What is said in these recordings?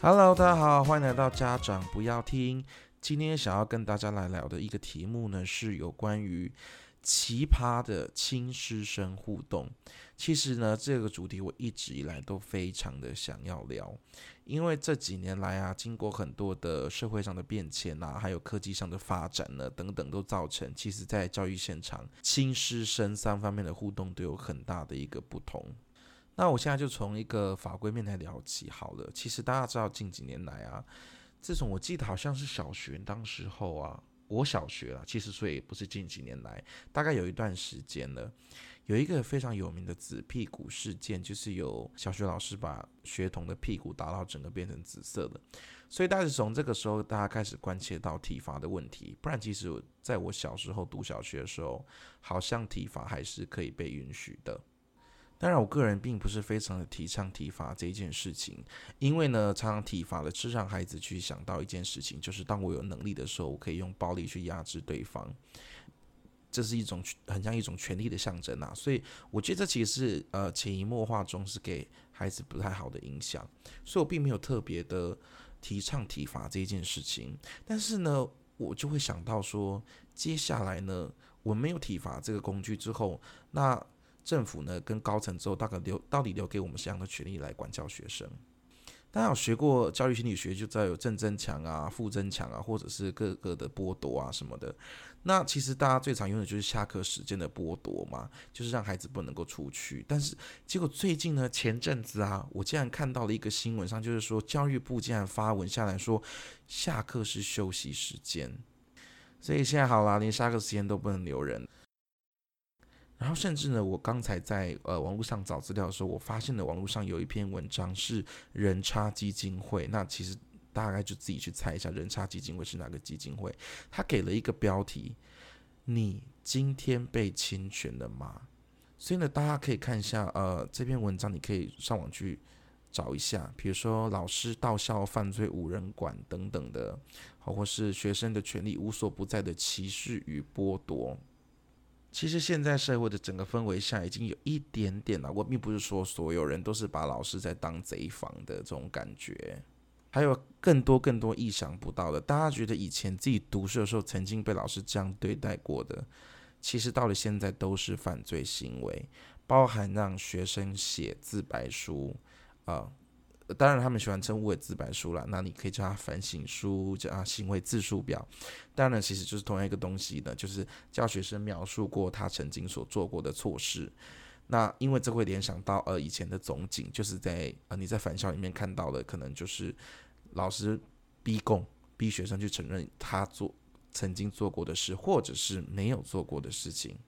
Hello，大家好，欢迎来到家长不要听。今天想要跟大家来聊的一个题目呢，是有关于奇葩的亲师生互动。其实呢，这个主题我一直以来都非常的想要聊，因为这几年来啊，经过很多的社会上的变迁啊，还有科技上的发展呢，等等，都造成其实在教育现场亲师生三方面的互动都有很大的一个不同。那我现在就从一个法规面来聊起好了。其实大家知道，近几年来啊，自从我记得好像是小学当时候啊，我小学啊，其实所以不是近几年来，大概有一段时间了，有一个非常有名的紫屁股事件，就是有小学老师把学童的屁股打到整个变成紫色的。所以，大家是从这个时候，大家开始关切到体罚的问题。不然，其实在我小时候读小学的时候，好像体罚还是可以被允许的。当然，我个人并不是非常的提倡体罚这一件事情，因为呢，常常体罚的是让孩子去想到一件事情，就是当我有能力的时候，我可以用暴力去压制对方，这是一种很像一种权力的象征啊。所以，我觉得这其实是呃潜移默化中是给孩子不太好的影响，所以我并没有特别的提倡体罚这一件事情。但是呢，我就会想到说，接下来呢，我没有体罚这个工具之后，那。政府呢，跟高层之后，大概留到底留给我们什么样的权利来管教学生？大家有学过教育心理学，就知道有正增强啊、负增强啊，或者是各个的剥夺啊什么的。那其实大家最常用的就是下课时间的剥夺嘛，就是让孩子不能够出去。但是结果最近呢，前阵子啊，我竟然看到了一个新闻上，就是说教育部竟然发文下来说，下课是休息时间，所以现在好啦，连下课时间都不能留人。然后甚至呢，我刚才在呃网络上找资料的时候，我发现了网络上有一篇文章是人差基金会。那其实大概就自己去猜一下，人差基金会是哪个基金会？他给了一个标题：你今天被侵权了吗？所以呢，大家可以看一下呃这篇文章，你可以上网去找一下，比如说老师到校犯罪无人管等等的，或是学生的权利无所不在的歧视与剥夺。其实现在社会的整个氛围下，已经有一点点了。我并不是说所有人都是把老师在当贼防的这种感觉，还有更多更多意想不到的。大家觉得以前自己读书的时候曾经被老师这样对待过的，其实到了现在都是犯罪行为，包含让学生写自白书啊。当然，他们喜欢称无为自白书了。那你可以叫它反省书，叫它行为自述表。当然，其实就是同样一个东西呢，就是教学生描述过他曾经所做过的错事。那因为这会联想到呃以前的总警，就是在呃你在返校里面看到的，可能就是老师逼供，逼学生去承认他做曾经做过的事，或者是没有做过的事情。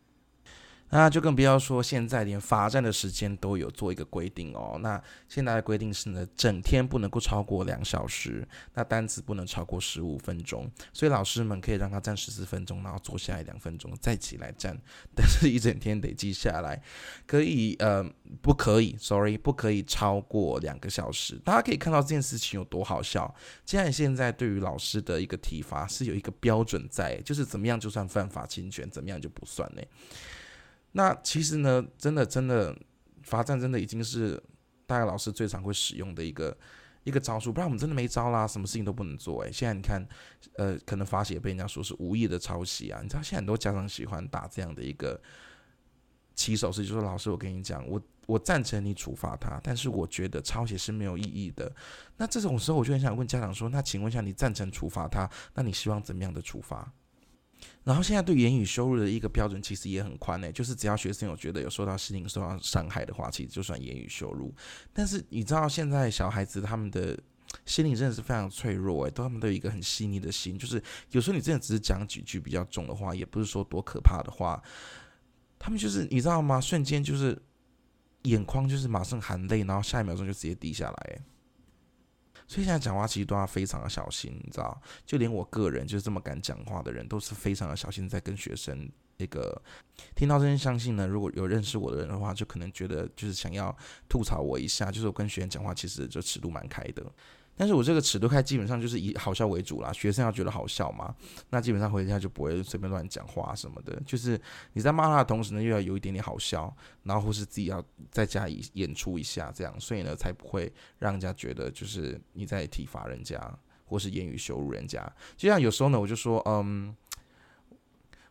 那就更不要说现在连罚站的时间都有做一个规定哦。那现在的规定是呢，整天不能够超过两小时，那单词不能超过十五分钟。所以老师们可以让他站十四分钟，然后坐下来两分钟，再起来站。但是一整天得记下来，可以呃，不可以，sorry，不可以超过两个小时。大家可以看到这件事情有多好笑。既然现在对于老师的一个体罚是有一个标准在，就是怎么样就算犯法侵权，怎么样就不算呢？那其实呢，真的真的罚站真的已经是大概老师最常会使用的一个一个招数，不然我们真的没招啦，什么事情都不能做诶，现在你看，呃，可能罚写被人家说是无意的抄袭啊，你知道现在很多家长喜欢打这样的一个起手式，就说老师，我跟你讲，我我赞成你处罚他，但是我觉得抄写是没有意义的。那这种时候，我就很想问家长说，那请问一下，你赞成处罚他？那你希望怎么样的处罚？然后现在对言语羞辱的一个标准其实也很宽诶，就是只要学生有觉得有受到心灵受到伤害的话，其实就算言语羞辱。但是你知道现在小孩子他们的心灵真的是非常脆弱诶，都他们都有一个很细腻的心，就是有时候你真的只是讲几句比较重的话，也不是说多可怕的话，他们就是你知道吗？瞬间就是眼眶就是马上含泪，然后下一秒钟就直接滴下来。所以现在讲话其实都要非常的小心，你知道？就连我个人就是这么敢讲话的人，都是非常的小心，在跟学生那个听到这些，相信呢，如果有认识我的人的话，就可能觉得就是想要吐槽我一下，就是我跟学员讲话其实就尺度蛮开的。但是我这个尺度开基本上就是以好笑为主啦，学生要觉得好笑嘛，那基本上回家就不会随便乱讲话什么的，就是你在骂他的同时呢，又要有一点点好笑，然后或是自己要在家以演出一下这样，所以呢才不会让人家觉得就是你在体罚人家或是言语羞辱人家。就像有时候呢，我就说，嗯。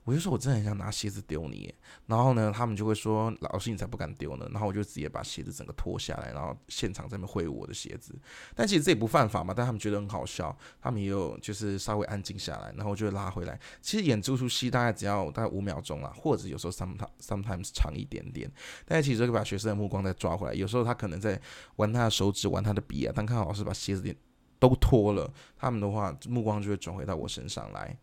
我就说，我真的很想拿鞋子丢你，然后呢，他们就会说，老师你才不敢丢呢。然后我就直接把鞋子整个脱下来，然后现场在那挥舞我的鞋子。但其实这也不犯法嘛，但他们觉得很好笑，他们也有就是稍微安静下来，然后我就拉回来。其实演这出戏大概只要大概五秒钟啊，或者有时候 sometimes sometimes 长一点点。但其实可以把学生的目光再抓回来，有时候他可能在玩他的手指，玩他的笔啊，但看老师把鞋子都脱了，他们的话目光就会转回到我身上来。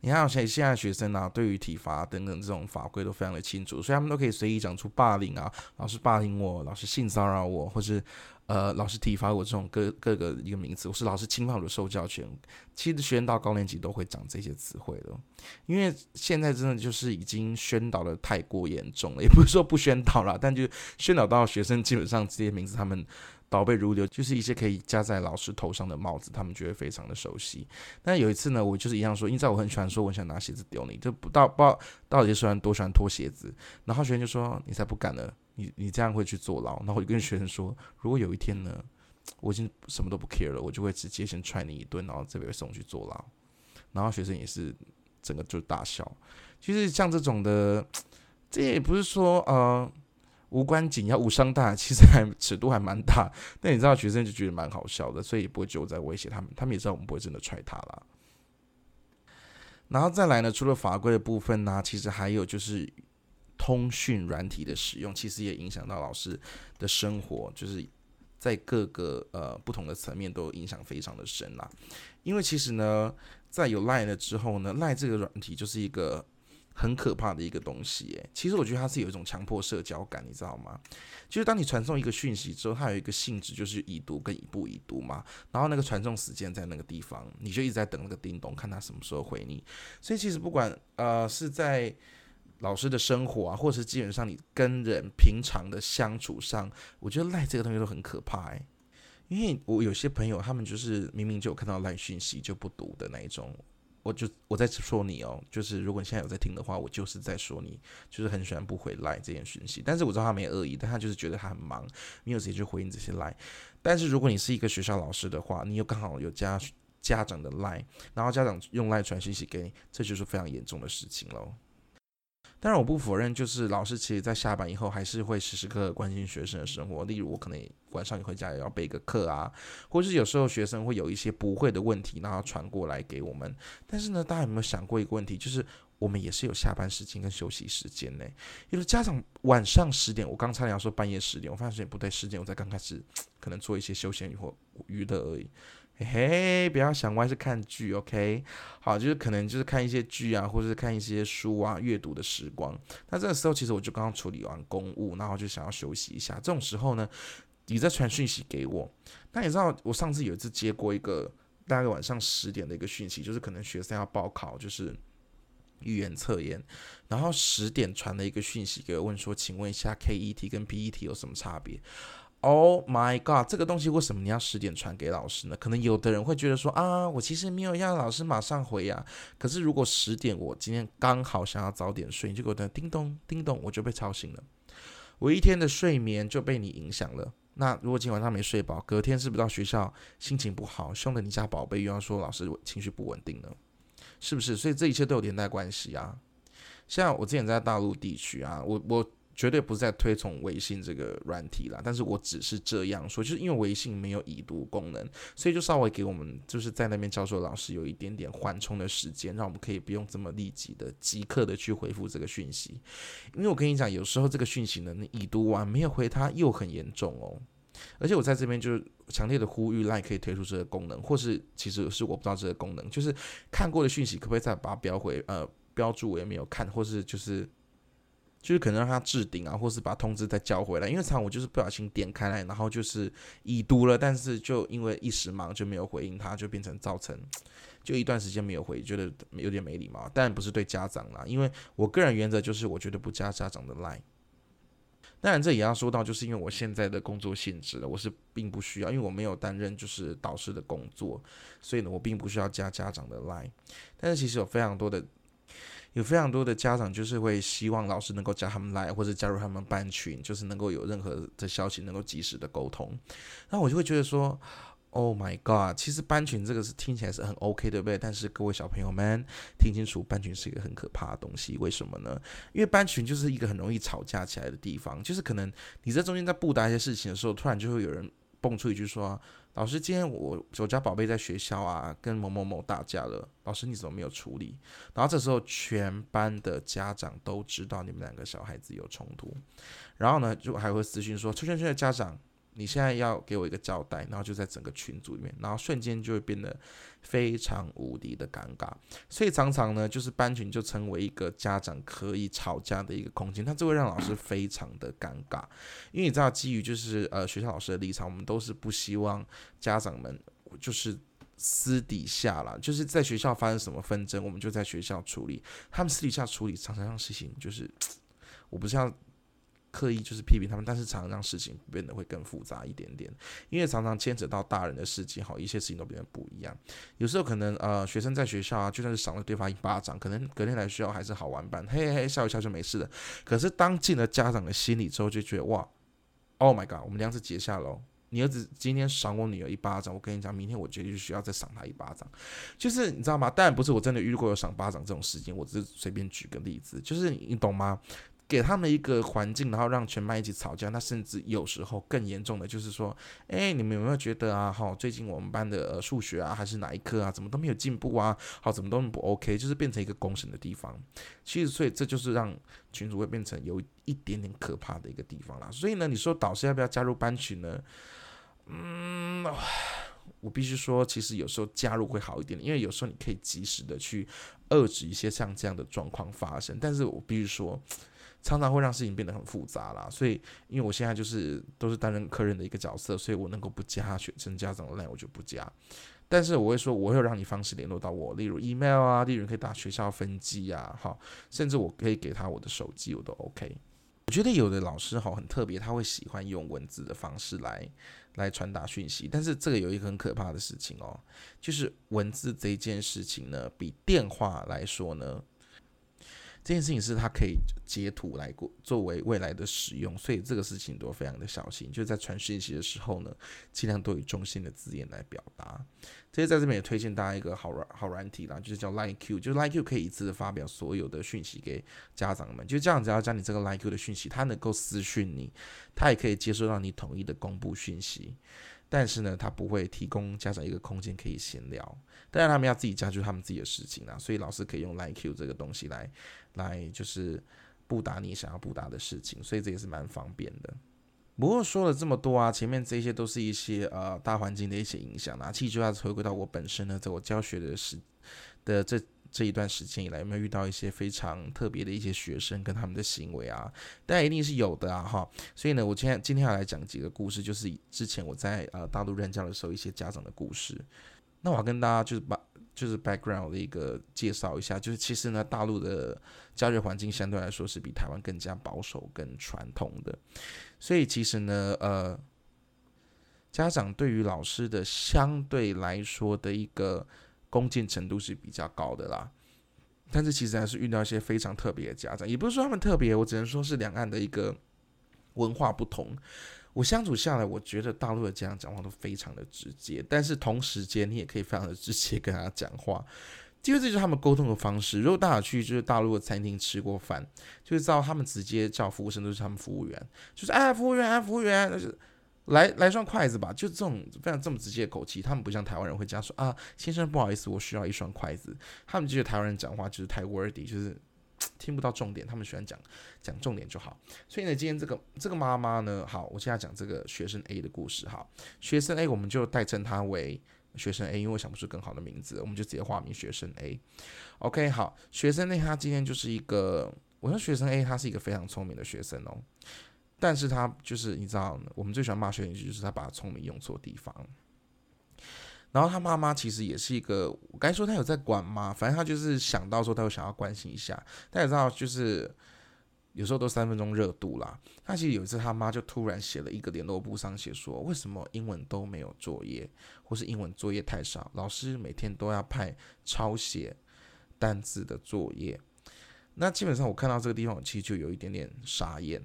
你看，现现在学生啊，对于体罚等等这种法规都非常的清楚，所以他们都可以随意讲出霸凌啊，老师霸凌我，老师性骚扰我，或是呃老师体罚我这种各各个一个名词，或是老师侵犯我的受教权。其实学生到高年级都会讲这些词汇的，因为现在真的就是已经宣导的太过严重了，也不是说不宣导了，但就宣导到学生基本上这些名字他们。倒背如流，就是一些可以加在老师头上的帽子，他们觉得非常的熟悉。但有一次呢，我就是一样说，因为我很喜欢说，我想拿鞋子丢你，就不到不知道到底喜欢多喜欢脱鞋子。然后学生就说：“你才不敢呢，你你这样会去坐牢。”然后我就跟学生说：“如果有一天呢，我已经什么都不 care 了，我就会直接先踹你一顿，然后这边送去坐牢。”然后学生也是整个就大笑。其实像这种的，这也不是说呃。无关紧要、无伤大，其实还尺度还蛮大。但你知道，学生就觉得蛮好笑的，所以不会就在威胁他们。他们也知道我们不会真的踹他了。然后再来呢，除了法规的部分呢，其实还有就是通讯软体的使用，其实也影响到老师的生活，就是在各个呃不同的层面都影响非常的深啦。因为其实呢，在有 Line 了之后呢，Line 这个软体就是一个。很可怕的一个东西，诶，其实我觉得它是有一种强迫社交感，你知道吗？就是当你传送一个讯息之后，它有一个性质就是已读跟已不已读嘛，然后那个传送时间在那个地方，你就一直在等那个叮咚，看他什么时候回你。所以其实不管呃是在老师的生活啊，或者是基本上你跟人平常的相处上，我觉得赖这个东西都很可怕，诶，因为我有些朋友他们就是明明就有看到赖讯息就不读的那一种。我就我在说你哦，就是如果你现在有在听的话，我就是在说你，就是很喜欢不回来这件讯息。但是我知道他没恶意，但他就是觉得他很忙，没有时间去回应这些来。但是如果你是一个学校老师的话，你又刚好有家家长的来，然后家长用赖传讯息给你，这就是非常严重的事情喽。当然，我不否认，就是老师其实，在下班以后还是会时时刻刻关心学生的生活。例如，我可能晚上你回家也要备个课啊，或是有时候学生会有一些不会的问题，然后传过来给我们。但是呢，大家有没有想过一个问题，就是我们也是有下班时间跟休息时间呢？有的家长晚上十点，我刚才要说半夜十点，我发现不对，十点我在刚开始 可能做一些休闲或娱乐而已。嘿嘿，不要想歪，是看剧，OK？好，就是可能就是看一些剧啊，或者是看一些书啊，阅读的时光。那这个时候，其实我就刚刚处理完公务，然后就想要休息一下。这种时候呢，你在传讯息给我。那你知道，我上次有一次接过一个大概晚上十点的一个讯息，就是可能学生要报考，就是语言测验，然后十点传了一个讯息给我，问说，请问一下，KET 跟 PET 有什么差别？Oh my god！这个东西为什么你要十点传给老师呢？可能有的人会觉得说啊，我其实没有要老师马上回呀。可是如果十点我今天刚好想要早点睡，你就给我叮咚叮咚，我就被吵醒了，我一天的睡眠就被你影响了。那如果今天晚上没睡饱，隔天是不是到学校心情不好，凶的你家宝贝又要说老师情绪不稳定呢？是不是？所以这一切都有连带关系啊。像我之前在大陆地区啊，我我。绝对不是在推崇微信这个软体啦，但是我只是这样说，就是因为微信没有已读功能，所以就稍微给我们就是在那边教授老师有一点点缓冲的时间，让我们可以不用这么立即的、即刻的去回复这个讯息。因为我跟你讲，有时候这个讯息呢，你已读完没有回它，又很严重哦。而且我在这边就是强烈的呼吁，Line 可以推出这个功能，或是其实是我不知道这个功能，就是看过的讯息可不可以再把它标回呃标注我也没有看，或是就是。就是可能让他置顶啊，或是把通知再交回来，因为常我就是不小心点开来，然后就是已读了，但是就因为一时忙就没有回应他，就变成造成就一段时间没有回，觉得有点没礼貌。但不是对家长啦，因为我个人原则就是我绝对不加家长的 line。当然，这也要说到，就是因为我现在的工作性质了，我是并不需要，因为我没有担任就是导师的工作，所以呢，我并不需要加家长的 line。但是其实有非常多的。有非常多的家长就是会希望老师能够加他们来，或者加入他们班群，就是能够有任何的消息能够及时的沟通。那我就会觉得说，Oh my God，其实班群这个是听起来是很 OK，对不对？但是各位小朋友们听清楚，班群是一个很可怕的东西。为什么呢？因为班群就是一个很容易吵架起来的地方，就是可能你在中间在布达一些事情的时候，突然就会有人蹦出一句说。老师，今天我我家宝贝在学校啊，跟某某某打架了。老师，你怎么没有处理？然后这时候全班的家长都知道你们两个小孩子有冲突，然后呢，就还会私信说，圈圈圈的家长。你现在要给我一个交代，然后就在整个群组里面，然后瞬间就会变得非常无敌的尴尬。所以常常呢，就是班群就成为一个家长可以吵架的一个空间，那这会让老师非常的尴尬。因为你知道，基于就是呃学校老师的立场，我们都是不希望家长们就是私底下啦，就是在学校发生什么纷争，我们就在学校处理。他们私底下处理，常常让事情就是 我不是要。刻意就是批评他们，但是常常让事情变得会更复杂一点点，因为常常牵扯到大人的事情，好一些事情都变得不一样。有时候可能呃，学生在学校啊，就算是赏了对方一巴掌，可能隔天来学校还是好玩伴，嘿嘿笑一笑就没事了。可是当进了家长的心里之后，就觉得哇，Oh my god，我们梁子结下喽。你儿子今天赏我女儿一巴掌，我跟你讲，明天我绝对需要再赏他一巴掌。就是你知道吗？当然不是我真的遇过有赏巴掌这种事情，我只是随便举个例子，就是你懂吗？给他们一个环境，然后让全班一起吵架。那甚至有时候更严重的就是说，哎，你们有没有觉得啊？哈，最近我们班的数学啊，还是哪一科啊，怎么都没有进步啊？好，怎么都不 OK？就是变成一个公审的地方。其实，所以这就是让群主会变成有一点点可怕的一个地方啦。所以呢，你说导师要不要加入班群呢？嗯，我必须说，其实有时候加入会好一点，因为有时候你可以及时的去遏制一些像这样的状况发生。但是我必须说。常常会让事情变得很复杂啦，所以因为我现在就是都是担任客人的一个角色，所以我能够不加学生家长的赖我就不加，但是我会说我会让你方式联络到我，例如 email 啊，例如可以打学校分机啊，好，甚至我可以给他我的手机，我都 OK。我觉得有的老师哈很特别，他会喜欢用文字的方式来来传达讯息，但是这个有一个很可怕的事情哦，就是文字这件事情呢，比电话来说呢。这件事情是他可以截图来过作为未来的使用，所以这个事情都非常的小心。就是在传讯息的时候呢，尽量都以中性的字眼来表达。这些在这边也推荐大家一个好软好软体啦，就是叫 Line Q，就是 Line Q 可以一次发表所有的讯息给家长们。就这样，只要将你这个 Line Q 的讯息，他能够私讯你，他也可以接收到你统一的公布讯息。但是呢，他不会提供家长一个空间可以闲聊，当然他们要自己加，就他们自己的事情啦。所以老师可以用 Line Q 这个东西来，来就是布达你想要布达的事情，所以这也是蛮方便的。不过说了这么多啊，前面这些都是一些呃大环境的一些影响啊，其实就要回归到我本身呢，在我教学的时的这。这一段时间以来，有没有遇到一些非常特别的一些学生跟他们的行为啊？但一定是有的啊，哈。所以呢，我今天今天要来讲几个故事，就是之前我在呃大陆任教的时候一些家长的故事。那我要跟大家就是把就是 background 的一个介绍一下，就是其实呢，大陆的教育环境相对来说是比台湾更加保守、更传统的。所以其实呢，呃，家长对于老师的相对来说的一个。恭敬程度是比较高的啦，但是其实还是遇到一些非常特别的家长，也不是说他们特别，我只能说是两岸的一个文化不同。我相处下来，我觉得大陆的家长讲话都非常的直接，但是同时间你也可以非常的直接跟他讲话，因为这就是他们沟通的方式。如果大家去就是大陆的餐厅吃过饭，就会知道他们直接叫服务生都是他们服务员，就是哎服务员服务员，就是。来来双筷子吧，就这种非常这么直接的口气，他们不像台湾人会这样说啊，先生不好意思，我需要一双筷子。他们觉得台湾人讲话就是太 wordy，就是听不到重点，他们喜欢讲讲重点就好。所以呢，今天这个这个妈妈呢，好，我现在讲这个学生 A 的故事哈。学生 A 我们就代称他为学生 A，因为我想不出更好的名字，我们就直接化名学生 A。OK，好，学生 A 他今天就是一个，我说学生 A 他是一个非常聪明的学生哦。但是他就是你知道，我们最喜欢骂学生，就是他把聪明用错地方。然后他妈妈其实也是一个，我该说他有在管吗？反正他就是想到说他会想要关心一下。大家知道，就是有时候都三分钟热度啦。他其实有一次他妈就突然写了一个联络簿上写说，为什么英文都没有作业，或是英文作业太少，老师每天都要派抄写单字的作业。那基本上我看到这个地方，其实就有一点点傻眼，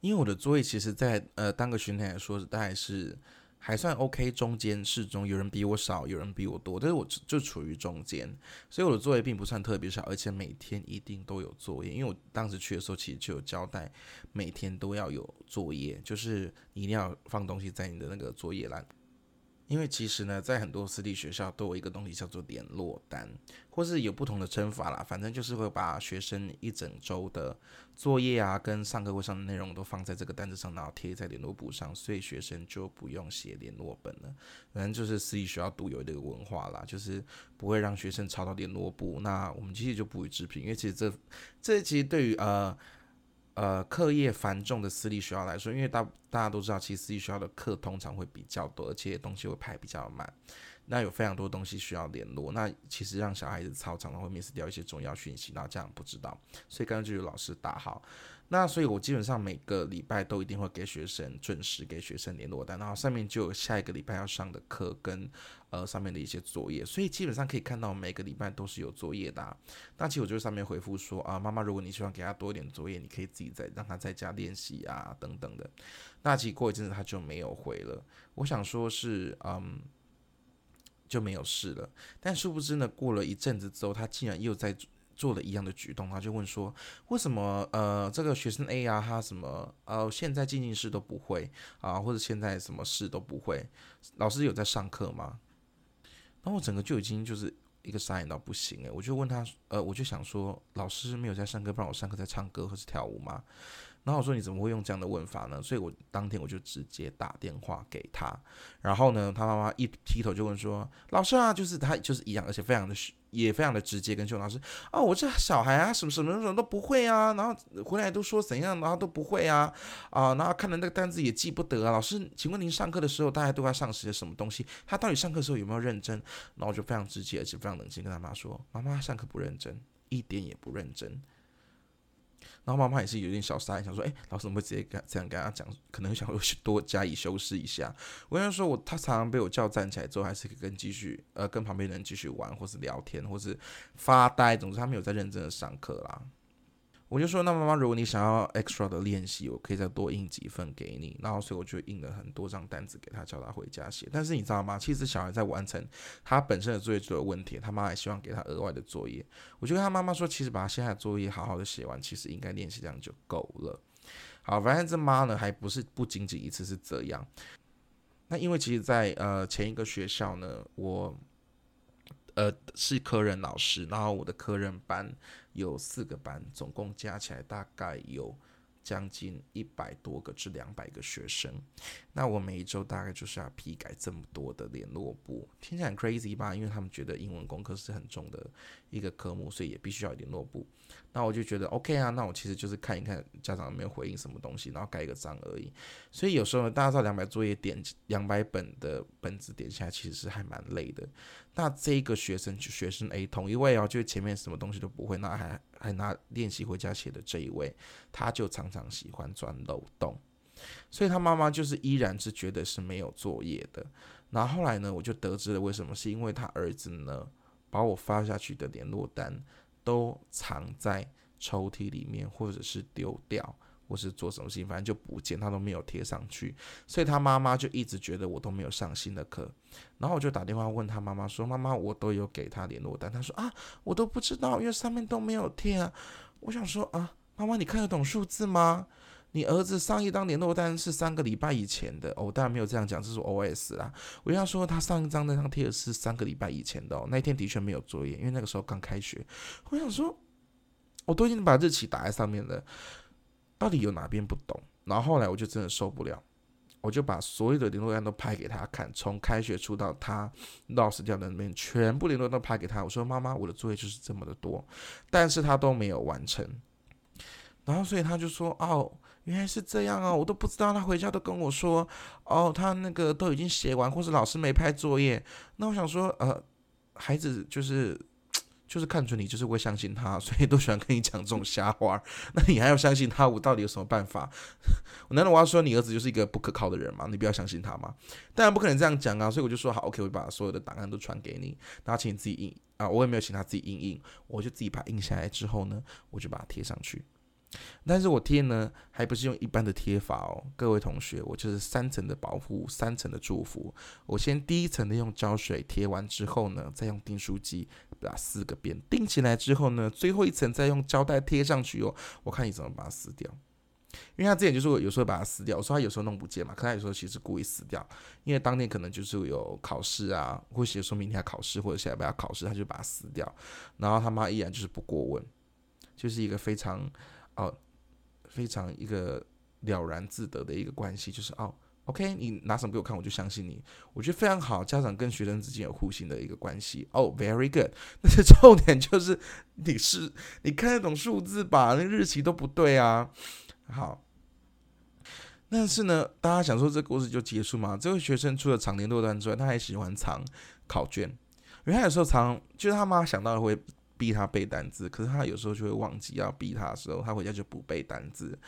因为我的作业其实，在呃当个巡台来说，大概是。还算 OK，中间适中，有人比我少，有人比我多，但是我就处于中间，所以我的作业并不算特别少，而且每天一定都有作业，因为我当时去的时候其实就有交代，每天都要有作业，就是你一定要放东西在你的那个作业栏。因为其实呢，在很多私立学校都有一个东西叫做联络单，或是有不同的称法啦，反正就是会把学生一整周的作业啊，跟上课会上的内容都放在这个单子上，然后贴在联络簿上，所以学生就不用写联络本了。反正就是私立学校独有的一个文化啦，就是不会让学生抄到联络簿。那我们其实就不予置评，因为其实这这其实对于呃。呃，课业繁重的私立学校来说，因为大大家都知道，其实私立学校的课通常会比较多，而且东西会排比较满，那有非常多东西需要联络，那其实让小孩子操常常会 miss 掉一些重要讯息，那家长不知道，所以刚刚就有老师打好。那所以，我基本上每个礼拜都一定会给学生准时给学生联络单，然后上面就有下一个礼拜要上的课跟呃上面的一些作业，所以基本上可以看到每个礼拜都是有作业的。那其实我就上面回复说啊，妈妈，如果你希望给他多一点作业，你可以自己再让他在家练习啊等等的。那其实过一阵子他就没有回了，我想说是嗯就没有事了，但殊不知呢，过了一阵子之后，他竟然又在。做了一样的举动，他就问说：“为什么呃这个学生 A 啊，他什么呃现在进进式都不会啊，或者现在什么事都不会？老师有在上课吗？”然后我整个就已经就是一个傻眼到不行诶，我就问他呃，我就想说老师没有在上课，不然我上课在唱歌或是跳舞吗？然后我说你怎么会用这样的问法呢？所以我当天我就直接打电话给他，然后呢，他妈妈一劈头就问说：“老师啊，就是他就是一样，而且非常的也非常的直接跟秀老师哦，我这小孩啊，什么什么什么都不会啊，然后回来都说怎样，然后都不会啊啊，然后看的那个单子也记不得啊。老师，请问您上课的时候大家都在上些什么东西？他到底上课的时候有没有认真？然后就非常直接而且非常冷静跟他妈说：妈妈上课不认真，一点也不认真。”然后妈妈也是有点小傻眼，想说：“哎，老师怎么会直接跟这样跟他讲？可能想多加以修饰一下。”我跟他说：“我他常常被我叫站起来之后，还是跟继续呃跟旁边人继续玩，或是聊天，或是发呆。总之，他没有在认真的上课啦。”我就说，那妈妈，如果你想要 extra 的练习，我可以再多印几份给你。然后，所以我就印了很多张单子给他，叫他回家写。但是你知道吗？其实小孩在完成他本身的作业就有问题，他妈还希望给他额外的作业。我就跟他妈妈说，其实把他现在的作业好好的写完，其实应该练习这样就够了。好，反正这妈呢，还不是不仅仅一次是这样。那因为其实，在呃前一个学校呢，我。呃，是科任老师，然后我的科任班有四个班，总共加起来大概有。将近一百多个至两百个学生，那我每一周大概就是要批改这么多的联络簿，听起来很 crazy 吧？因为他们觉得英文功课是很重的一个科目，所以也必须要联络簿。那我就觉得 OK 啊，那我其实就是看一看家长有没有回应什么东西，然后盖一个章而已。所以有时候呢，大家知道两百作业点两百本的本子点下来，其实是还蛮累的。那这个学生就学生 A 同一位哦，就前面什么东西都不会，那还还拿练习回家写的这一位，他就常常喜欢钻漏洞，所以他妈妈就是依然是觉得是没有作业的。然后后来呢，我就得知了为什么，是因为他儿子呢把我发下去的联络单都藏在抽屉里面，或者是丢掉。或是做什么事情，反正就不见，他都没有贴上去，所以他妈妈就一直觉得我都没有上新的课，然后我就打电话问他妈妈说：“妈妈，我都有给他联络单。”他说：“啊，我都不知道，因为上面都没有贴啊。”我想说：“啊，妈妈，你看得懂数字吗？你儿子上一张联络单是三个礼拜以前的哦，当然没有这样讲，这是 O S 啦。我要说他上一张那张贴的是三个礼拜以前的哦，那天的确没有作业，因为那个时候刚开学。我想说，我都已经把日期打在上面了。”到底有哪边不懂？然后后来我就真的受不了，我就把所有的联络单都拍给他看，从开学初到他 lost 掉的那边，全部联络都拍给他。我说：“妈妈，我的作业就是这么的多，但是他都没有完成。”然后所以他就说：“哦，原来是这样啊，我都不知道。他回家都跟我说，哦，他那个都已经写完，或是老师没拍作业。那我想说，呃，孩子就是。”就是看准你就是会相信他，所以都喜欢跟你讲这种瞎话。那你还要相信他？我到底有什么办法？难道我要说你儿子就是一个不可靠的人吗？你不要相信他吗？当然不可能这样讲啊！所以我就说好，OK，我把所有的档案都传给你，然后请你自己印啊，我也没有请他自己印印，我就自己把它印下来之后呢，我就把它贴上去。但是我贴呢，还不是用一般的贴法哦，各位同学，我就是三层的保护，三层的祝福。我先第一层的用胶水贴完之后呢，再用订书机把四个边钉起来之后呢，最后一层再用胶带贴上去哦。我看你怎么把它撕掉，因为他之前就是我有时候把它撕掉，我说他有时候弄不见嘛，可他有时候其实故意撕掉，因为当天可能就是有考试啊，或写说明天要考试或者下礼拜要考试，他就把它撕掉，然后他妈依然就是不过问，就是一个非常。哦，非常一个了然自得的一个关系，就是哦，OK，你拿什么给我看，我就相信你。我觉得非常好，家长跟学生之间有互信的一个关系。哦，Very good。但是重点就是你是你看得懂数字吧？那日期都不对啊。好，但是呢，大家想说这故事就结束吗？这位学生除了藏年落单之外，他还喜欢藏考卷，因为他有时候藏，就是他妈想到会。逼他背单词，可是他有时候就会忘记要逼他的时候，他回家就不背单词。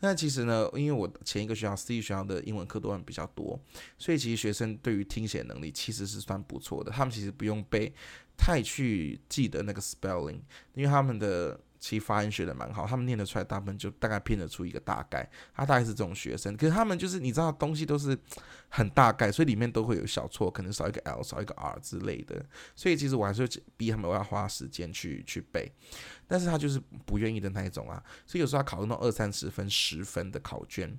那其实呢，因为我前一个学校 C 学校的英文课段比较多，所以其实学生对于听写能力其实是算不错的。他们其实不用背太去记得那个 spelling，因为他们的。其实发音学的蛮好，他们念得出来，大部分就大概拼得出一个大概。他大概是这种学生，可是他们就是你知道东西都是很大概，所以里面都会有小错，可能少一个 L，少一个 R 之类的。所以其实我还是逼他们我要花时间去去背，但是他就是不愿意的那一种啊。所以有时候他考那种二三十分、十分的考卷，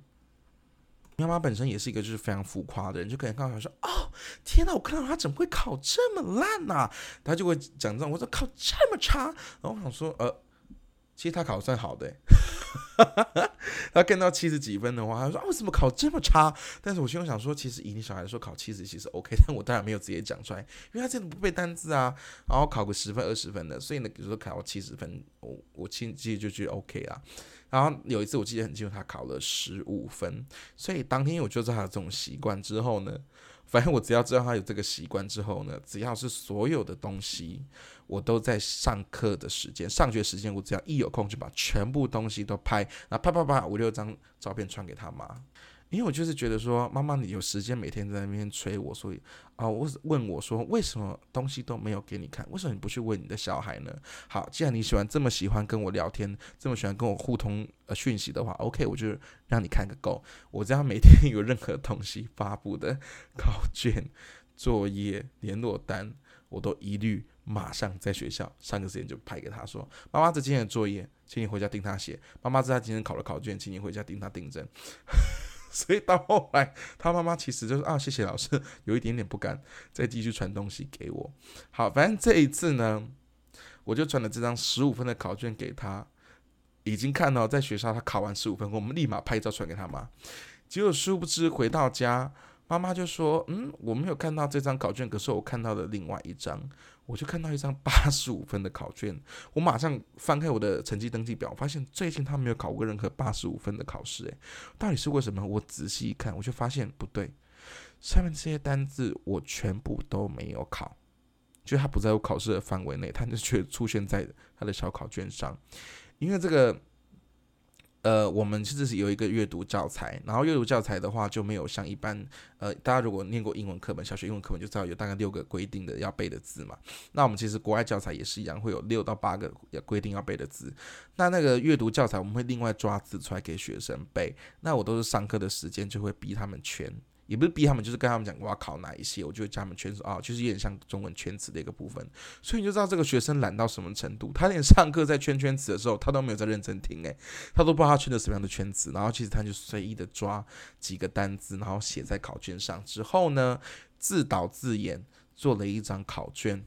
妈妈本身也是一个就是非常浮夸的人，就可能看到说：“哦，天哪，我看到他怎么会考这么烂呐？”他就会讲这种，我说考这么差，然后我想说，呃。其实他考算好的，他看到七十几分的话，他说啊：“为什么考这么差？”但是我心中想说，其实以你小孩说考七十其实 OK，但我当然没有直接讲出来，因为他真的不背单词啊。然后考个十分、二十分的，所以呢，比如说考到七十分，我我其实就觉得 OK 啊。然后有一次我记得很清楚，他考了十五分，所以当天我就知道他有这种习惯之后呢。反正我只要知道他有这个习惯之后呢，只要是所有的东西，我都在上课的时间、上学时间，我只要一有空就把全部东西都拍，那啪啪啪五六张照片传给他妈。因为我就是觉得说，妈妈，你有时间每天在那边催我，所以啊，我问我说，为什么东西都没有给你看？为什么你不去问你的小孩呢？好，既然你喜欢这么喜欢跟我聊天，这么喜欢跟我互通呃讯息的话，OK，我就让你看个够。我只要每天有任何东西发布的 考卷、作业、联络单，我都一律马上在学校上个时间就拍给他说，妈妈这今天的作业，请你回家盯他写。妈妈这他今天考了考卷，请你回家盯他订正。所以到后来，他妈妈其实就是啊，谢谢老师，有一点点不敢再继续传东西给我。好，反正这一次呢，我就传了这张十五分的考卷给他，已经看到在学校他考完十五分，我们立马拍照传给他妈。结果殊不知回到家。妈妈就说：“嗯，我没有看到这张考卷，可是我看到了另外一张，我就看到一张八十五分的考卷。我马上翻开我的成绩登记表，发现最近他没有考过任何八十五分的考试。诶，到底是为什么？我仔细一看，我就发现不对，上面这些单字我全部都没有考，就他不在我考试的范围内，他就却出现在他的小考卷上，因为这个。”呃，我们其实是有一个阅读教材，然后阅读教材的话就没有像一般，呃，大家如果念过英文课本，小学英文课本就知道有大概六个规定的要背的字嘛。那我们其实国外教材也是一样，会有六到八个规定要背的字。那那个阅读教材我们会另外抓字出来给学生背。那我都是上课的时间就会逼他们全。也不是逼他们，就是跟他们讲我要考哪一些，我就会教他们圈词啊，就是有点像中文圈词的一个部分。所以你就知道这个学生懒到什么程度，他连上课在圈圈词的时候，他都没有在认真听，诶，他都不知道他圈的什么样的圈词，然后其实他就随意的抓几个单字，然后写在考卷上之后呢，自导自演做了一张考卷，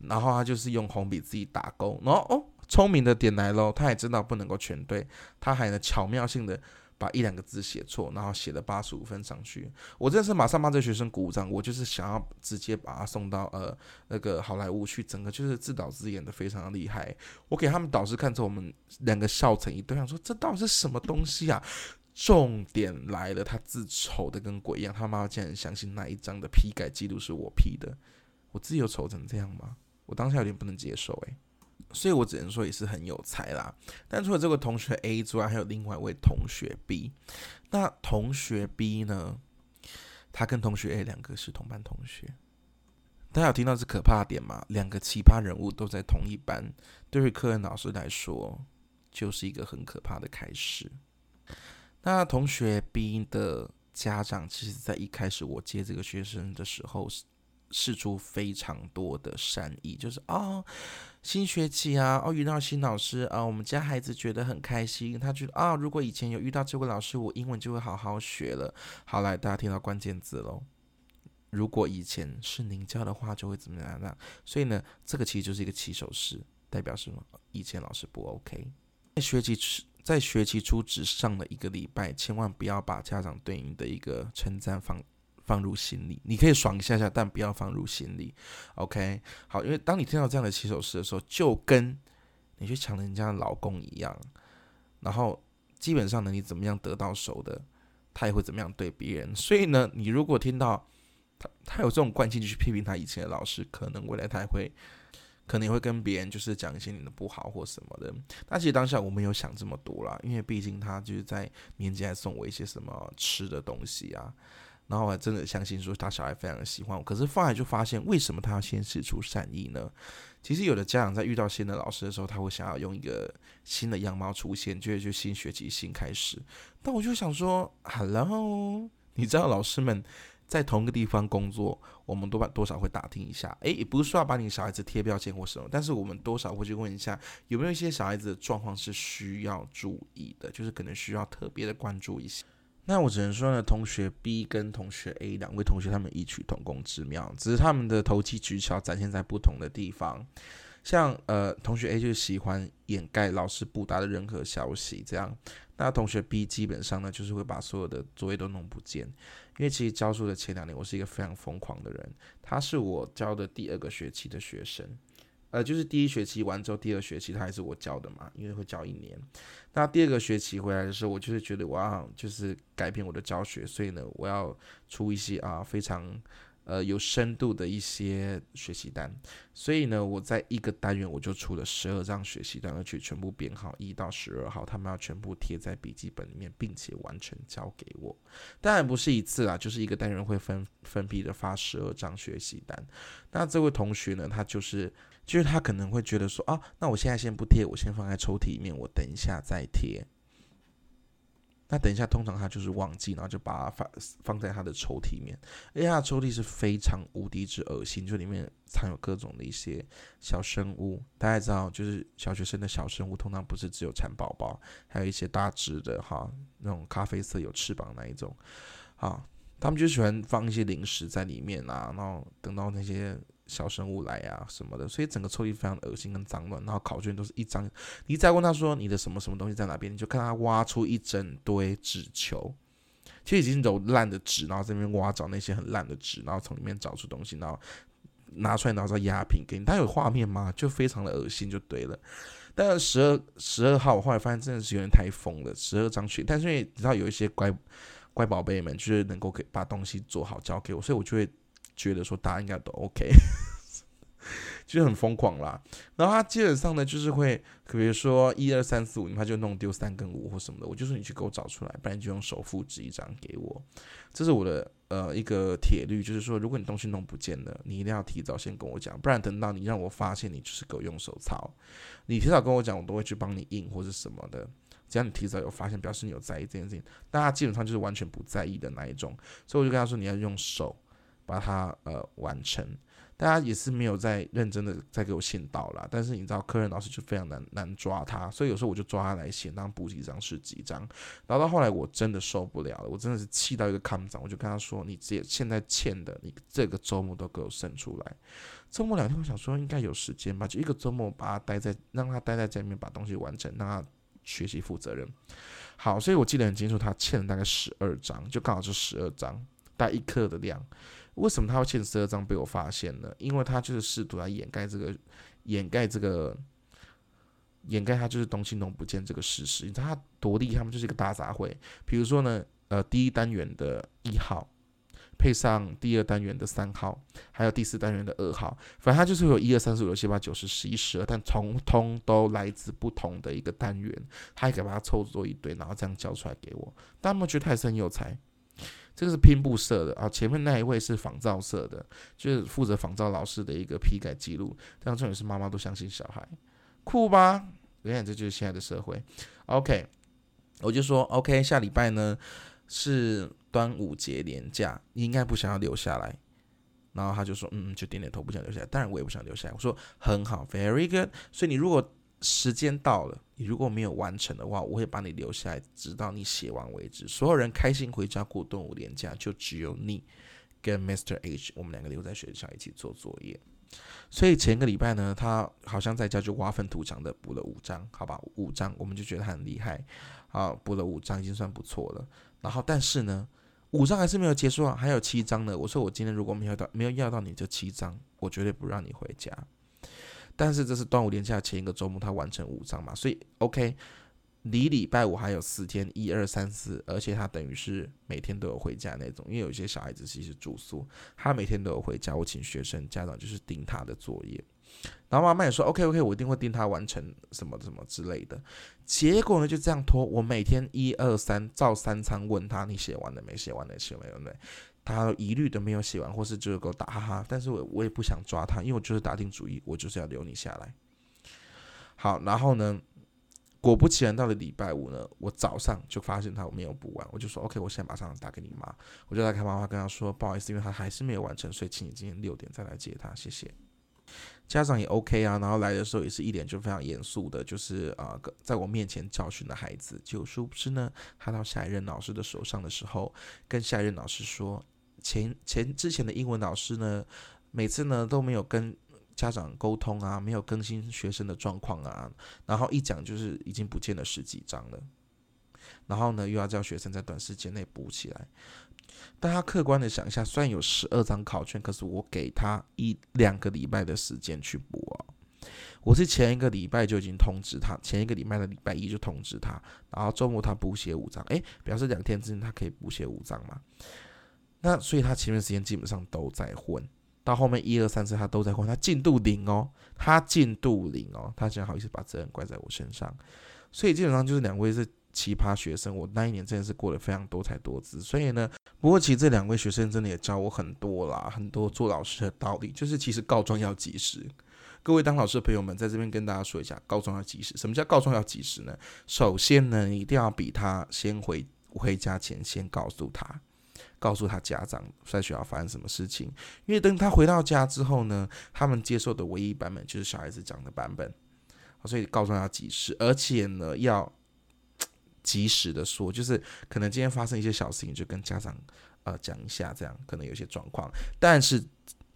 然后他就是用红笔自己打勾，然后哦，聪明的点来喽，他也知道不能够全对，他还能巧妙性的。把一两个字写错，然后写了八十五分上去。我真的是马上帮这学生鼓掌。我就是想要直接把他送到呃那个好莱坞去，整个就是自导自演的非常厉害。我给他们导师看之后，我们两个笑成一堆，想说这到底是什么东西啊？重点来了，他字丑的跟鬼一样。他妈妈竟然相信那一张的批改记录是我批的，我自己有丑成这样吗？我当下有点不能接受，诶，所以我只能说也是很有才啦。但除了这个同学 A 之外，还有另外一位同学 B。那同学 B 呢？他跟同学 A 两个是同班同学。大家有听到这可怕点吗？两个奇葩人物都在同一班，对于科任老师来说，就是一个很可怕的开始。那同学 B 的家长，其实在一开始我接这个学生的时候，试出非常多的善意，就是啊，新学期啊，哦，遇到新老师啊，我们家孩子觉得很开心，他觉得啊，如果以前有遇到这位老师，我英文就会好好学了。好，来，大家听到关键字喽，如果以前是您教的话，就会怎么样呢？所以呢，这个其实就是一个起手式，代表什么？以前老师不 OK，在学期在学期初只上了一个礼拜，千万不要把家长对你的一个称赞放放入心里。你可以爽一下下，但不要放入心里。OK，好，因为当你听到这样的起手式的时候，就跟你去抢人家的老公一样。然后基本上呢，你怎么样得到手的，他也会怎么样对别人。所以呢，你如果听到他他有这种惯性，就去批评他以前的老师，可能未来他也会。可能会跟别人就是讲一些你的不好或什么的，但其实当下我没有想这么多啦，因为毕竟他就是在年节还送我一些什么吃的东西啊，然后我还真的相信说他小孩非常的喜欢我，可是后来就发现为什么他要先试出善意呢？其实有的家长在遇到新的老师的时候，他会想要用一个新的样貌出现，就就新学期新开始，但我就想说，Hello，你知道老师们。在同一个地方工作，我们多半多少会打听一下。诶，也不是说要把你小孩子贴标签或什么，但是我们多少会去问一下，有没有一些小孩子的状况是需要注意的，就是可能需要特别的关注一下。那我只能说呢，同学 B 跟同学 A 两位同学，他们异曲同工之妙，只是他们的投机取巧展现在不同的地方。像呃，同学 A 就喜欢掩盖老师不达的任何消息，这样。那同学 B 基本上呢，就是会把所有的作业都弄不见。因为其实教书的前两年，我是一个非常疯狂的人。他是我教的第二个学期的学生，呃，就是第一学期完之后，第二学期他还是我教的嘛，因为会教一年。那第二个学期回来的时候，我就是觉得我要就是改变我的教学，所以呢，我要出一些啊非常。呃，有深度的一些学习单，所以呢，我在一个单元我就出了十二张学习单，而且全部编号一到十二号，他们要全部贴在笔记本里面，并且完成交给我。当然不是一次啦，就是一个单元会分分批的发十二张学习单。那这位同学呢，他就是就是他可能会觉得说啊，那我现在先不贴，我先放在抽屉里面，我等一下再贴。那等一下，通常他就是忘记，然后就把它放放在他的抽屉里面。而且他抽屉是非常无敌之恶心，就里面藏有各种的一些小生物。大家知道，就是小学生的小生物，通常不是只有蚕宝宝，还有一些大只的哈，那种咖啡色有翅膀那一种。好，他们就喜欢放一些零食在里面啊，然后等到那些。小生物来呀什么的，所以整个抽屉非常恶心跟脏乱。然后考卷都是一张，你再问他说你的什么什么东西在哪边，你就看他挖出一整堆纸球，其实已经有烂的纸，然后这边挖找那些很烂的纸，然后从里面找出东西，然后拿出来，然后再压平给你。他有画面吗？就非常的恶心，就对了。但十二十二号，我后来发现真的是有点太疯了，十二张学，但是因为你知道有一些乖乖宝贝们，就是能够给把东西做好交给我，所以我就会。觉得说大家应该都 OK，就是很疯狂啦。然后他基本上呢，就是会，比如说一二三四五，他就弄丢三跟五或什么的。我就说你去给我找出来，不然就用手复制一张给我。这是我的呃一个铁律，就是说如果你东西弄不见了，你一定要提早先跟我讲，不然等到你让我发现你就是给我用手抄。你提早跟我讲，我都会去帮你印或者什么的。只要你提早有发现，表示你有在意这件事情。但他基本上就是完全不在意的那一种，所以我就跟他说你要用手。把它呃完成，大家也是没有在认真的在给我信到啦。但是你知道，科任老师就非常难难抓他，所以有时候我就抓他来写，当补几张是几张。然后到后来我真的受不了了，我真的是气到一个抗长，我就跟他说：“你这现在欠的，你这个周末都给我剩出来。”周末两天，我想说应该有时间吧，就一个周末把他待在，让他待在家里面把东西完成，让他学习负责任。好，所以我记得很清楚，他欠了大概十二张，就刚好是十二张，大概一克的量。为什么他会欠十二张被我发现呢？因为他就是试图来掩盖这个，掩盖这个，掩盖他就是东西弄不见这个事实。你知道他多厉害吗？就是一个大杂烩。比如说呢，呃，第一单元的一号配上第二单元的三号，还有第四单元的二号，反正它就是有一二三四五六七八九十十一十二，但通通都来自不同的一个单元，他还可以把它凑作一堆，然后这样交出来给我。但他们觉得他还是很有才。这个是拼布色的啊，前面那一位是仿造色的，就是负责仿造老师的一个批改记录。但重点是妈妈都相信小孩，酷吧？你看这就是现在的社会。OK，我就说 OK，下礼拜呢是端午节连假，你应该不想要留下来。然后他就说，嗯，就点点头，不想留下来。当然我也不想留下来。我说很好，Very good。所以你如果时间到了，你如果没有完成的话，我会把你留下来，直到你写完为止。所有人开心回家过端午连假，就只有你跟 Mr. H，我们两个留在学校一起做作业。所以前个礼拜呢，他好像在家就挖粪土墙的补了五张，好吧，五张，我们就觉得他很厉害，啊，补了五张已经算不错了。然后但是呢，五张还是没有结束啊，还有七张呢。我说我今天如果没有到没有要到你这七张，我绝对不让你回家。但是这是端午连假前一个周末，他完成五张嘛，所以 OK。离礼拜五还有四天，一二三四，而且他等于是每天都有回家那种，因为有些小孩子其实住宿，他每天都有回家。我请学生家长就是盯他的作业，然后妈妈也说 OK OK，我一定会盯他完成什么什么之类的。结果呢就这样拖，我每天一二三照三餐问他，你写完了没？写完了写没有没？他一律都没有写完，或是就是给我打哈哈。但是我我也不想抓他，因为我就是打定主意，我就是要留你下来。好，然后呢？果不其然，到了礼拜五呢，我早上就发现他没有补完，我就说 OK，我现在马上打给你妈，我就来看妈妈，跟他说不好意思，因为他还是没有完成，所以请你今天六点再来接他，谢谢。家长也 OK 啊，然后来的时候也是一脸就非常严肃的，就是啊，在我面前教训的孩子，就殊不知呢，他到下一任老师的手上的时候，跟下一任老师说，前前之前的英文老师呢，每次呢都没有跟。家长沟通啊，没有更新学生的状况啊，然后一讲就是已经不见了十几张了，然后呢又要叫学生在短时间内补起来。但他客观的想一下，虽然有十二张考卷，可是我给他一两个礼拜的时间去补啊。我是前一个礼拜就已经通知他，前一个礼拜的礼拜一就通知他，然后周末他补写五张，诶，表示两天之内他可以补写五张嘛。那所以他前面时间基本上都在混。到后面一二三四，他都在混，他进度零哦，他进度零哦，他竟然好意思把责任怪在我身上，所以基本上就是两位是奇葩学生，我那一年真的是过得非常多才多姿，所以呢，不过其实这两位学生真的也教我很多啦，很多做老师的道理，就是其实告状要及时。各位当老师的朋友们，在这边跟大家说一下，告状要及时。什么叫告状要及时呢？首先呢，一定要比他先回回家前先告诉他。告诉他家长在学校发生什么事情，因为等他回到家之后呢，他们接受的唯一版本就是小孩子讲的版本，所以告状要及时，而且呢要及时的说，就是可能今天发生一些小事情，就跟家长呃讲一下，这样可能有些状况，但是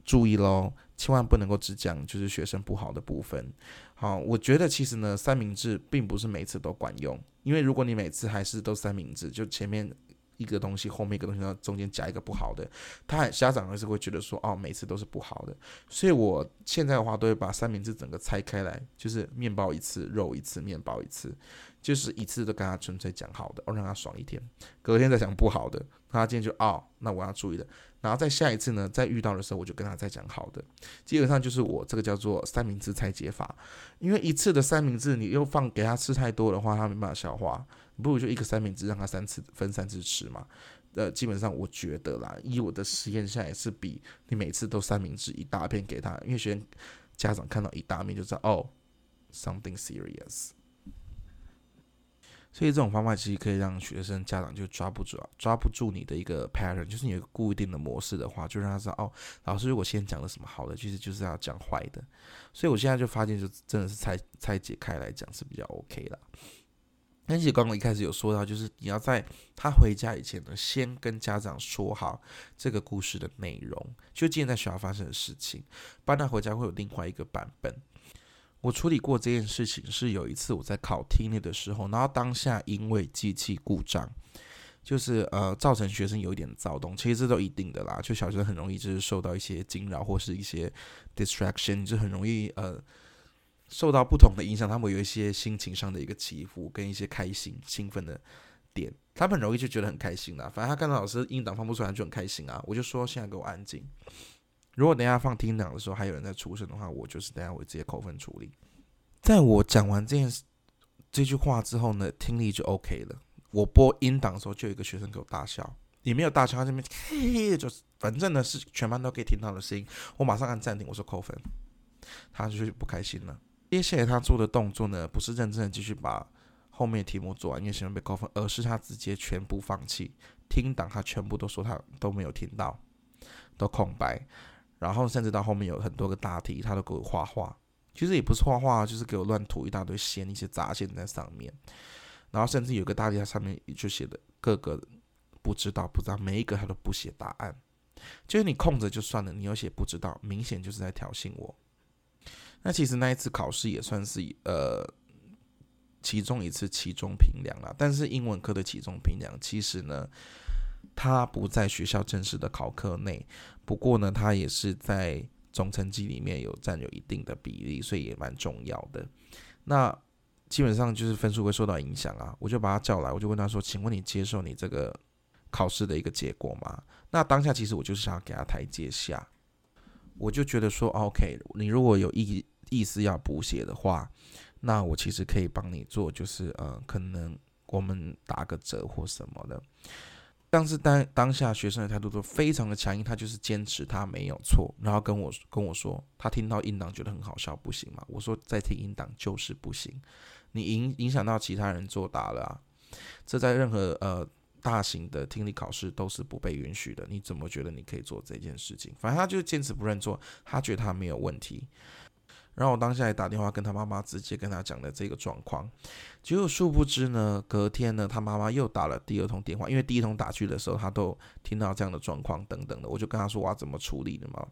注意喽，千万不能够只讲就是学生不好的部分。好，我觉得其实呢三明治并不是每次都管用，因为如果你每次还是都三明治，就前面。一个东西后面一个东西，然后中间夹一个不好的，他家长还是会觉得说，哦，每次都是不好的。所以我现在的话，都会把三明治整个拆开来，就是面包一次，肉一次，面包一次，就是一次都跟他纯粹讲好的，哦，让他爽一天。隔天再讲不好的，他今天就哦，那我要注意的。然后再下一次呢，再遇到的时候，我就跟他再讲好的。基本上就是我这个叫做三明治拆解法，因为一次的三明治你又放给他吃太多的话，他没办法消化。不如就一个三明治让他三次分三次吃嘛？呃，基本上我觉得啦，以我的实验下也是比你每次都三明治一大片给他，因为学生家长看到一大面就知道哦，something serious。所以这种方法其实可以让学生家长就抓不住，啊抓不住你的一个 pattern，就是你有一个固定的模式的话，就让他知道哦，老师如果先讲了什么好的，其实就是要讲坏的。所以我现在就发现，就真的是拆拆解开来讲是比较 OK 了。而且刚刚一开始有说到，就是你要在他回家以前呢，先跟家长说好这个故事的内容，就今天在学校发生的事情，不然他回家会有另外一个版本。我处理过这件事情，是有一次我在考听力的时候，然后当下因为机器故障，就是呃造成学生有一点躁动，其实这都一定的啦，就小学生很容易就是受到一些惊扰或是一些 distraction，就很容易呃。受到不同的影响，他们有一些心情上的一个起伏，跟一些开心、兴奋的点，他很容易就觉得很开心啦。反正他看到老师音档放不出来就很开心啊。我就说现在给我安静。如果等下放听档的时候还有人在出声的话，我就是等下我直接扣分处理。在我讲完这件事这句话之后呢，听力就 OK 了。我播音档的时候，就有一个学生给我大笑，也没有大笑，他这边嘿嘿，就是反正呢是全班都可以听到的声音。我马上按暂停，我说扣分，他就不开心了。接下来他做的动作呢，不是认真的继续把后面题目做完，因为希望被扣分，而是他直接全部放弃听档，他全部都说他都没有听到，都空白。然后甚至到后面有很多个大题，他都给我画画，其实也不是画画，就是给我乱涂一大堆线，一些杂线在上面。然后甚至有个大题，它上面就写的各个不知道，不知道每一个他都不写答案，就是你空着就算了，你又写不知道，明显就是在挑衅我。那其实那一次考试也算是呃其中一次期中评量了，但是英文科的期中评量其实呢，它不在学校正式的考科内，不过呢，它也是在总成绩里面有占有一定的比例，所以也蛮重要的。那基本上就是分数会受到影响啊，我就把他叫来，我就问他说：“请问你接受你这个考试的一个结果吗？”那当下其实我就是想要给他台阶下，我就觉得说：“OK，你如果有意意思要补写的话，那我其实可以帮你做，就是呃，可能我们打个折或什么的。”但是当当下学生的态度都非常的强硬，他就是坚持他没有错，然后跟我跟我说，他听到音档觉得很好笑，不行吗？我说在听音档就是不行。你影影响到其他人作答了啊！这在任何呃大型的听力考试都是不被允许的。你怎么觉得你可以做这件事情？反正他就是坚持不认错，他觉得他没有问题。然后我当下也打电话跟他妈妈直接跟他讲了这个状况，结果殊不知呢，隔天呢他妈妈又打了第二通电话，因为第一通打去的时候他都听到这样的状况等等的，我就跟他说我要怎么处理的嘛。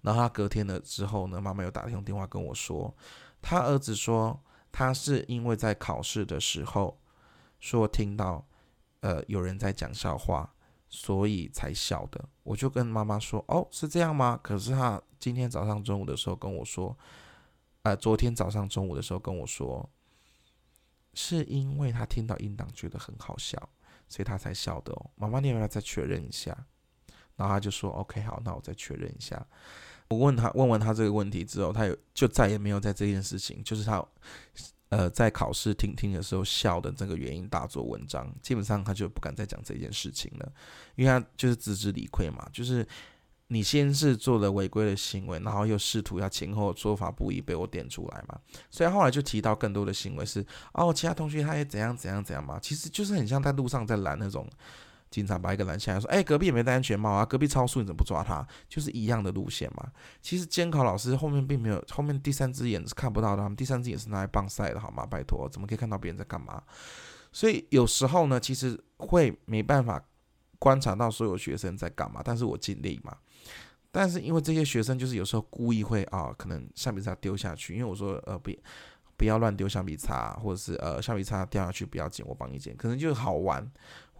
然后他隔天了之后呢，妈妈又打了一通电话跟我说，他儿子说。他是因为在考试的时候说听到呃有人在讲笑话，所以才笑的。我就跟妈妈说：“哦，是这样吗？”可是他今天早上中午的时候跟我说，呃，昨天早上中午的时候跟我说，是因为他听到音档觉得很好笑，所以他才笑的哦。妈妈，你要不要再确认一下？然后他就说：“OK，好，那我再确认一下。”我问他，问完他这个问题之后，他有就再也没有在这件事情，就是他，呃，在考试听听的时候笑的这个原因大做文章。基本上他就不敢再讲这件事情了，因为他就是自知理亏嘛。就是你先是做了违规的行为，然后又试图要前后说法不一，被我点出来嘛。所以后来就提到更多的行为是哦，其他同学他也怎样怎样怎样嘛。其实就是很像在路上在拦那种。经常把一个拦下来说：“哎，隔壁也没戴安全帽啊，隔壁超速，你怎么不抓他？就是一样的路线嘛。其实监考老师后面并没有，后面第三只眼是看不到的，他们第三只眼是拿来棒赛的，好吗？拜托，怎么可以看到别人在干嘛？所以有时候呢，其实会没办法观察到所有学生在干嘛，但是我尽力嘛。但是因为这些学生就是有时候故意会啊，可能橡皮擦丢下去，因为我说呃不。”不要乱丢橡皮擦，或者是呃橡皮擦掉下去不要捡，我帮你捡，可能就是好玩，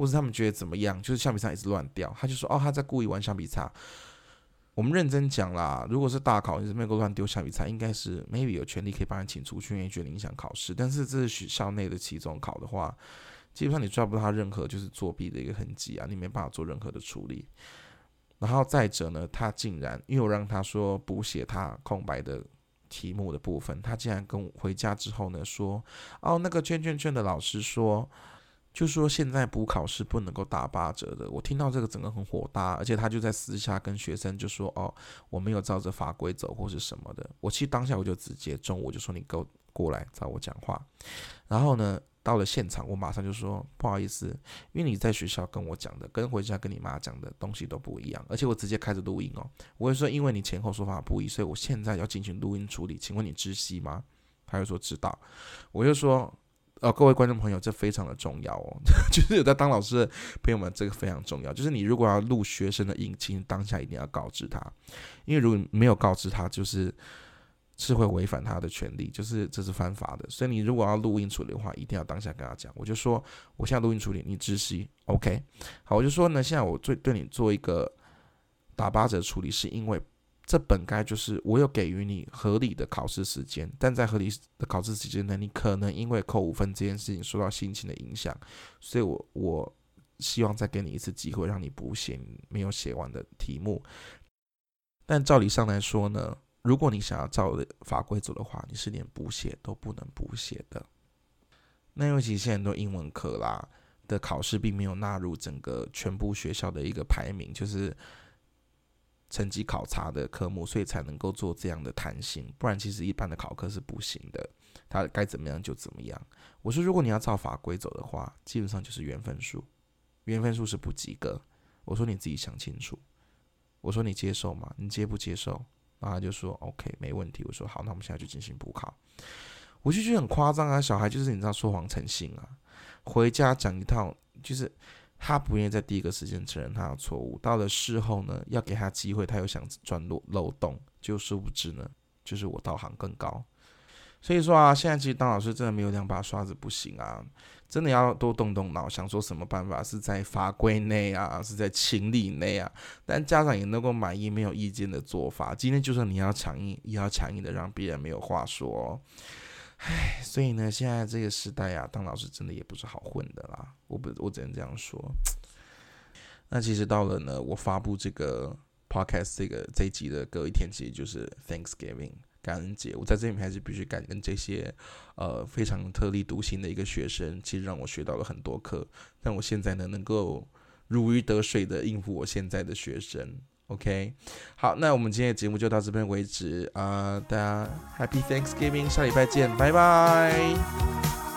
或者他们觉得怎么样，就是橡皮擦一直乱掉，他就说哦他在故意玩橡皮擦。我们认真讲啦，如果是大考，你是没有乱丢橡皮擦，应该是 maybe 有权利可以把人请出去，因为觉得影响考试。但是这是学校内的期中考的话，基本上你抓不到他任何就是作弊的一个痕迹啊，你没办法做任何的处理。然后再者呢，他竟然因为我让他说补写他空白的。题目的部分，他竟然跟我回家之后呢说，哦，那个圈圈圈的老师说，就说现在补考是不能够打八折的。我听到这个整个很火大，而且他就在私下跟学生就说，哦，我没有照着法规走或是什么的。我其实当下我就直接中午就说你给我过来找我讲话，然后呢。到了现场，我马上就说不好意思，因为你在学校跟我讲的，跟回家跟你妈讲的东西都不一样，而且我直接开着录音哦。我会说，因为你前后说法不一，所以我现在要进行录音处理。请问你知悉吗？他就说知道。我就说，呃，各位观众朋友，这非常的重要哦，就是有在当老师的朋友们，这个非常重要。就是你如果要录学生的音，请当下一定要告知他，因为如果没有告知他，就是。是会违反他的权利，就是这是犯法的。所以你如果要录音处理的话，一定要当下跟他讲。我就说，我现在录音处理，你知悉，OK？好，我就说呢，现在我最对你做一个打八折处理，是因为这本该就是我有给予你合理的考试时间，但在合理的考试时间内，你可能因为扣五分这件事情受到心情的影响，所以我我希望再给你一次机会，让你补写没有写完的题目。但照理上来说呢，如果你想要照法规走的话，你是连补写都不能补写的。那尤其现在很多英文课啦的考试并没有纳入整个全部学校的一个排名，就是。成绩考察的科目，所以才能够做这样的弹性，不然其实一般的考科是不行的，他该怎么样就怎么样。我说，如果你要照法规走的话，基本上就是原分数，原分数是不及格。我说你自己想清楚，我说你接受吗？你接不接受？然后他就说 OK，没问题。我说好，那我们现在就进行补考。我就觉得很夸张啊，小孩就是你知道说谎成性啊，回家讲一套就是。他不愿意在第一个时间承认他的错误，到了事后呢，要给他机会，他又想钻漏漏洞，就殊不知呢，就是我道行更高。所以说啊，现在其实当老师真的没有两把刷子不行啊，真的要多动动脑，想说什么办法是在法规内啊，是在情理内啊，但家长也能够满意、没有意见的做法。今天就算你要强硬，也要强硬的让别人没有话说。唉，所以呢，现在这个时代呀，当老师真的也不是好混的啦。我不，我只能这样说。那其实到了呢，我发布这个 podcast 这个这一集的隔一天，其实就是 Thanksgiving 感恩节。我在这里面还是必须感恩这些呃非常特立独行的一个学生，其实让我学到了很多课。但我现在呢，能够如鱼得水的应付我现在的学生。OK，好，那我们今天的节目就到这边为止啊！大家 Happy Thanksgiving，下礼拜见，拜拜。